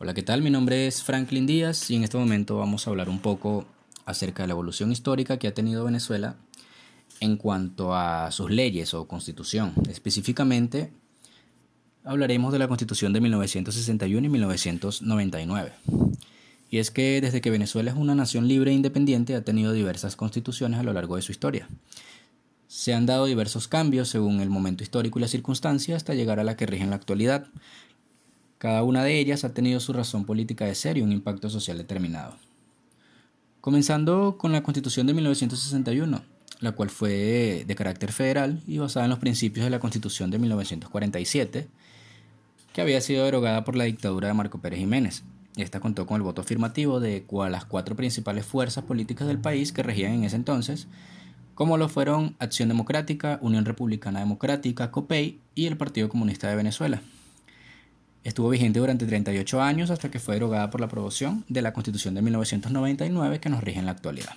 Hola, ¿qué tal? Mi nombre es Franklin Díaz y en este momento vamos a hablar un poco acerca de la evolución histórica que ha tenido Venezuela en cuanto a sus leyes o constitución. Específicamente hablaremos de la constitución de 1961 y 1999. Y es que desde que Venezuela es una nación libre e independiente ha tenido diversas constituciones a lo largo de su historia. Se han dado diversos cambios según el momento histórico y las circunstancias hasta llegar a la que rige en la actualidad, cada una de ellas ha tenido su razón política de ser y un impacto social determinado. Comenzando con la Constitución de 1961, la cual fue de carácter federal y basada en los principios de la Constitución de 1947, que había sido derogada por la dictadura de Marco Pérez Jiménez. Esta contó con el voto afirmativo de las cuatro principales fuerzas políticas del país que regían en ese entonces, como lo fueron Acción Democrática, Unión Republicana Democrática, COPEI y el Partido Comunista de Venezuela. Estuvo vigente durante 38 años hasta que fue derogada por la aprobación de la Constitución de 1999 que nos rige en la actualidad.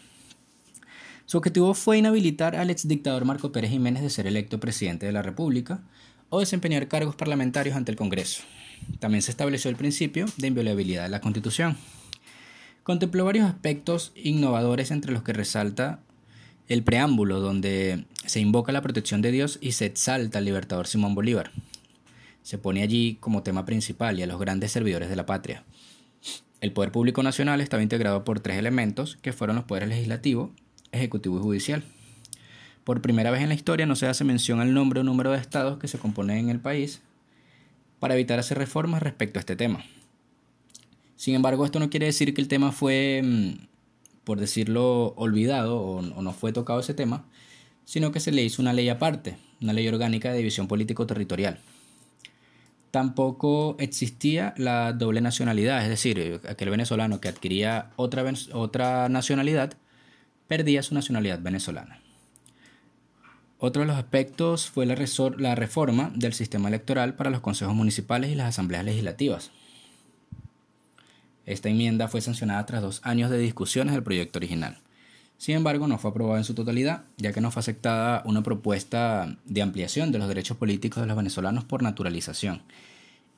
Su objetivo fue inhabilitar al exdictador Marco Pérez Jiménez de ser electo presidente de la República o desempeñar cargos parlamentarios ante el Congreso. También se estableció el principio de inviolabilidad de la Constitución. Contempló varios aspectos innovadores entre los que resalta el preámbulo donde se invoca la protección de Dios y se exalta al libertador Simón Bolívar, se pone allí como tema principal y a los grandes servidores de la patria. El poder público nacional estaba integrado por tres elementos que fueron los poderes legislativo, ejecutivo y judicial. Por primera vez en la historia no se hace mención al nombre o número de estados que se componen en el país para evitar hacer reformas respecto a este tema. Sin embargo, esto no quiere decir que el tema fue, mm, por decirlo, olvidado o, no fue tocado ese tema, sino que se le hizo una ley aparte, una ley orgánica de división político-territorial. Tampoco existía la doble nacionalidad, es decir, aquel venezolano que adquiría otra, otra nacionalidad perdía su nacionalidad venezolana. Otro de los aspectos fue la, la reforma del sistema electoral para los consejos municipales y las asambleas legislativas. Esta enmienda fue sancionada tras dos años de discusiones del proyecto original. Sin embargo, no fue aprobada en su totalidad, ya que no fue aceptada una propuesta de ampliación de los derechos políticos de los venezolanos por naturalización,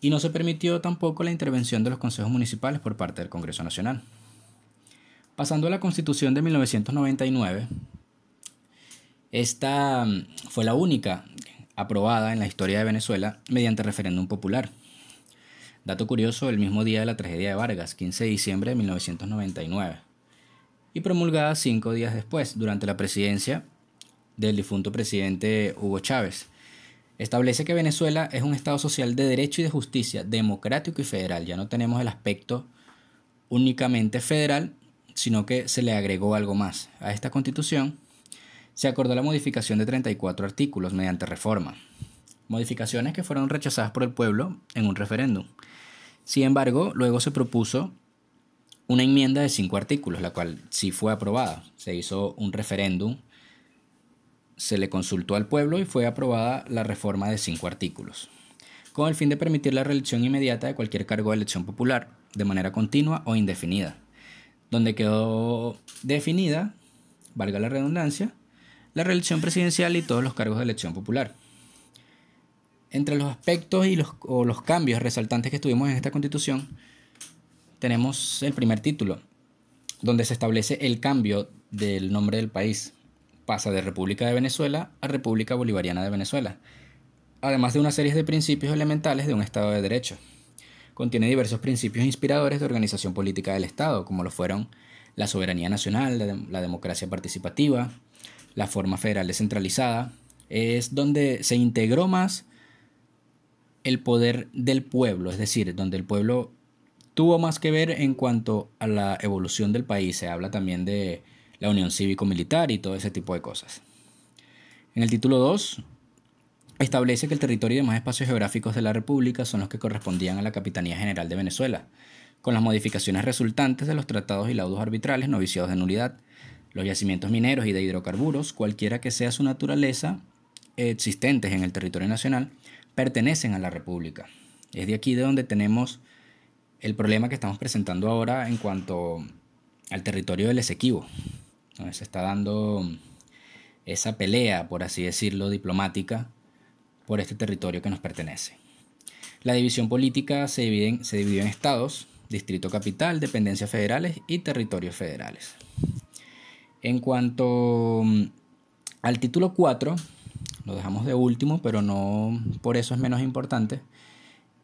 y no se permitió tampoco la intervención de los consejos municipales por parte del Congreso Nacional. Pasando a la Constitución de 1999, esta mm, fue la única aprobada en la historia de Venezuela mediante referéndum popular. Dato curioso, el mismo día de la tragedia de Vargas, 15 de diciembre de 1999 y promulgada cinco días después, durante la presidencia del difunto presidente Hugo Chávez. Establece que Venezuela es un Estado social de derecho y de justicia, democrático y federal. Ya no tenemos el aspecto únicamente federal, sino que se le agregó algo más. A esta constitución se acordó la modificación de 34 artículos mediante reforma. Modificaciones que fueron rechazadas por el pueblo en un referéndum. Sin embargo, luego se propuso una enmienda de cinco artículos, la cual sí fue aprobada. Se hizo un referéndum, se le consultó al pueblo y fue aprobada la reforma de cinco artículos, con el fin de permitir la reelección inmediata de cualquier cargo de elección popular, de manera continua o indefinida, donde quedó definida, valga la redundancia, la reelección presidencial y todos los cargos de elección popular. Entre los aspectos y los, o los cambios resaltantes que tuvimos en esta constitución, tenemos el primer título, donde se establece el cambio del nombre del país. Pasa de República de Venezuela a República Bolivariana de Venezuela, además de una serie de principios elementales de un Estado de Derecho. Contiene diversos principios inspiradores de organización política del Estado, como lo fueron la soberanía nacional, la democracia participativa, la forma federal descentralizada. Es donde se integró más el poder del pueblo, es decir, donde el pueblo tuvo más que ver en cuanto a la evolución del país. Se habla también de la unión cívico-militar y todo ese tipo de cosas. En el título 2 establece que el territorio y demás espacios geográficos de la República son los que correspondían a la Capitanía General de Venezuela, con las modificaciones resultantes de los tratados y laudos arbitrales no viciados de nulidad, los yacimientos mineros y de hidrocarburos, cualquiera que sea su naturaleza, existentes en el territorio nacional, pertenecen a la República. Es de aquí de donde tenemos el problema que estamos presentando ahora en cuanto al territorio del Esequibo, donde se está dando esa pelea, por así decirlo, diplomática por este territorio que nos pertenece. La división política se divide en, se dividió en estados, Distrito Capital, dependencias federales y territorios federales. En cuanto mm, al título 4, lo dejamos de último, pero no por eso es menos importante,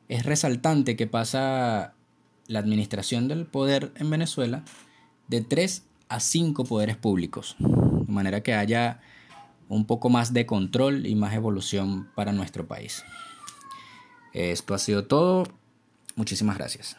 es resaltante que pasa la administración del poder en Venezuela de 3 a 5 poderes públicos, de manera que haya un poco más de control y más evolución para nuestro país. Esto ha sido todo. Muchísimas gracias.